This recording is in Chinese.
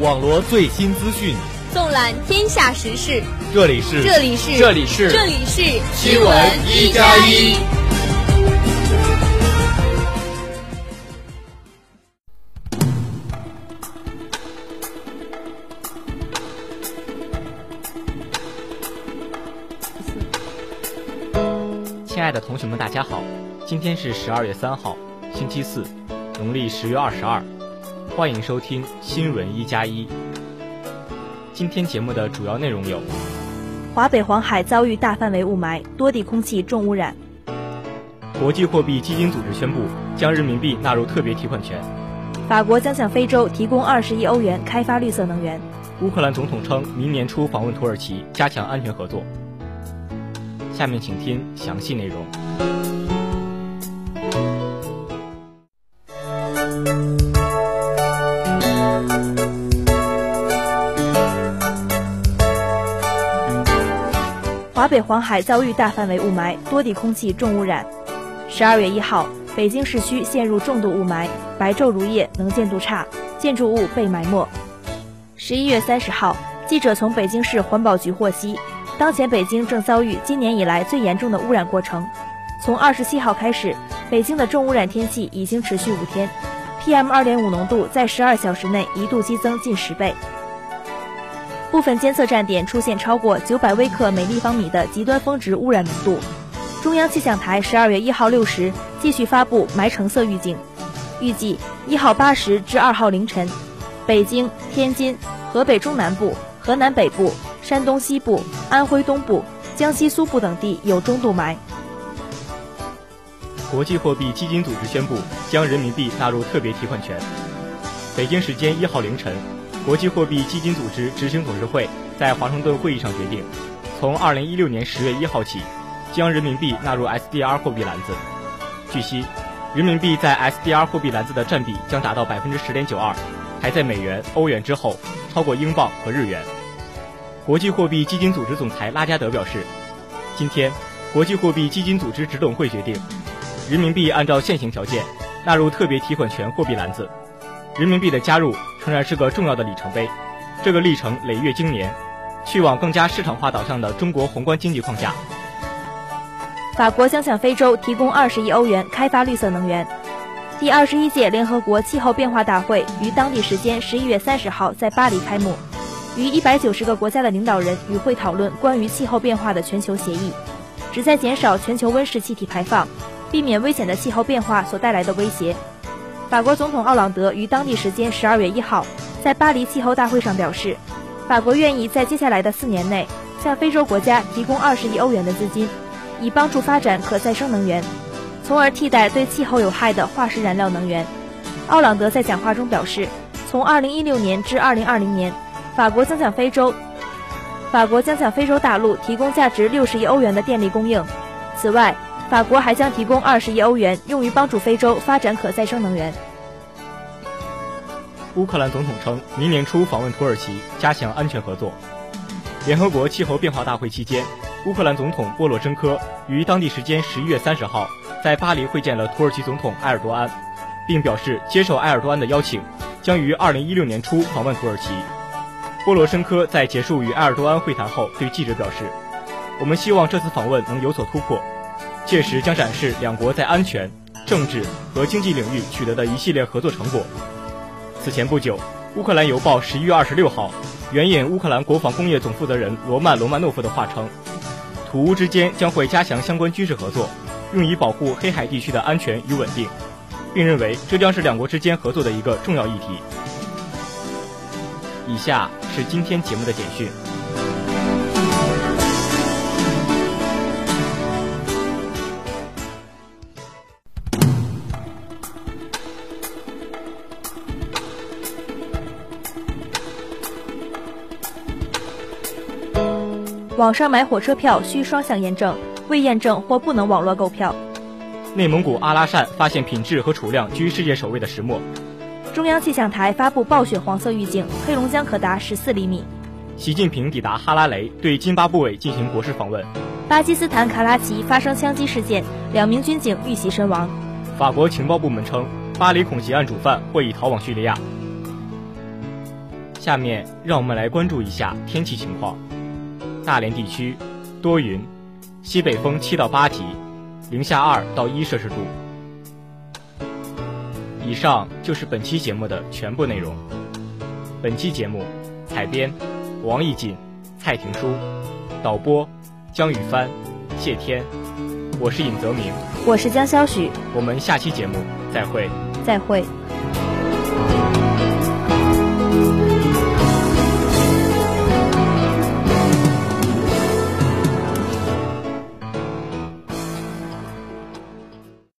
网罗最新资讯，纵览天下时事。这里是这里是这里是这里是新闻一加一。亲爱的同学们，大家好，今天是十二月三号，星期四，农历十月二十二。欢迎收听新闻一加一。今天节目的主要内容有：华北黄海遭遇大范围雾霾，多地空气重污染；国际货币基金组织宣布将人民币纳入特别提款权；法国将向非洲提供二十亿欧元开发绿色能源；乌克兰总统称明年初访问土耳其，加强安全合作。下面请听详细内容。华北黄海遭遇大范围雾霾，多地空气重污染。十二月一号，北京市区陷入重度雾霾，白昼如夜，能见度差，建筑物被埋没。十一月三十号，记者从北京市环保局获悉，当前北京正遭遇今年以来最严重的污染过程。从二十七号开始，北京的重污染天气已经持续五天，PM 二点五浓度在十二小时内一度激增近十倍。部分监测站点出现超过九百微克每立方米的极端峰值污染浓度。中央气象台十二月一号六时继续发布霾橙色预警，预计一号八时至二号凌晨，北京、天津、河北中南部、河南北部、山东西部、安徽东部、江西苏部等地有中度霾。国际货币基金组织宣布将人民币纳入特别提款权。北京时间一号凌晨。国际货币基金组织执行董事会在华盛顿会议上决定，从二零一六年十月一号起，将人民币纳入 SDR 货币篮子。据悉，人民币在 SDR 货币篮子的占比将达到百分之十点九二，排在美元、欧元之后，超过英镑和日元。国际货币基金组织总裁拉加德表示，今天，国际货币基金组织执董会决定，人民币按照现行条件纳入特别提款权货币篮子。人民币的加入仍然是个重要的里程碑，这个历程累月经年，去往更加市场化导向的中国宏观经济框架。法国将向非洲提供二十亿欧元开发绿色能源。第二十一届联合国气候变化大会于当地时间十一月三十号在巴黎开幕，与一百九十个国家的领导人与会讨论关于气候变化的全球协议，旨在减少全球温室气体排放，避免危险的气候变化所带来的威胁。法国总统奥朗德于当地时间十二月一号在巴黎气候大会上表示，法国愿意在接下来的四年内向非洲国家提供二十亿欧元的资金，以帮助发展可再生能源，从而替代对气候有害的化石燃料能源。奥朗德在讲话中表示，从二零一六年至二零二零年，法国将向非洲，法国将向非洲大陆提供价值六十亿欧元的电力供应。此外，法国还将提供二十亿欧元，用于帮助非洲发展可再生能源。乌克兰总统称，明年初访问土耳其，加强安全合作。联合国气候变化大会期间，乌克兰总统波罗申科于当地时间十一月三十号在巴黎会见了土耳其总统埃尔多安，并表示接受埃尔多安的邀请，将于二零一六年初访问土耳其。波罗申科在结束与埃尔多安会谈后对记者表示：“我们希望这次访问能有所突破。”届时将展示两国在安全、政治和经济领域取得的一系列合作成果。此前不久，乌克兰邮报十一月二十六号援引乌克兰国防工业总负责人罗曼·罗曼诺夫的话称，土乌之间将会加强相关军事合作，用以保护黑海地区的安全与稳定，并认为这将是两国之间合作的一个重要议题。以下是今天节目的简讯。网上买火车票需双向验证，未验证或不能网络购票。内蒙古阿拉善发现品质和储量居世界首位的石墨。中央气象台发布暴雪黄色预警，黑龙江可达十四厘米。习近平抵达哈拉雷，对津巴布韦进行国事访问。巴基斯坦卡拉奇发生枪击事件，两名军警遇袭身亡。法国情报部门称，巴黎恐袭案主犯或已逃往叙利亚。下面让我们来关注一下天气情况。大连地区多云，西北风七到八级，零下二到一摄氏度。以上就是本期节目的全部内容。本期节目采编王艺锦、蔡婷书，导播江雨帆、谢天，我是尹泽明，我是江潇许，我们下期节目再会，再会。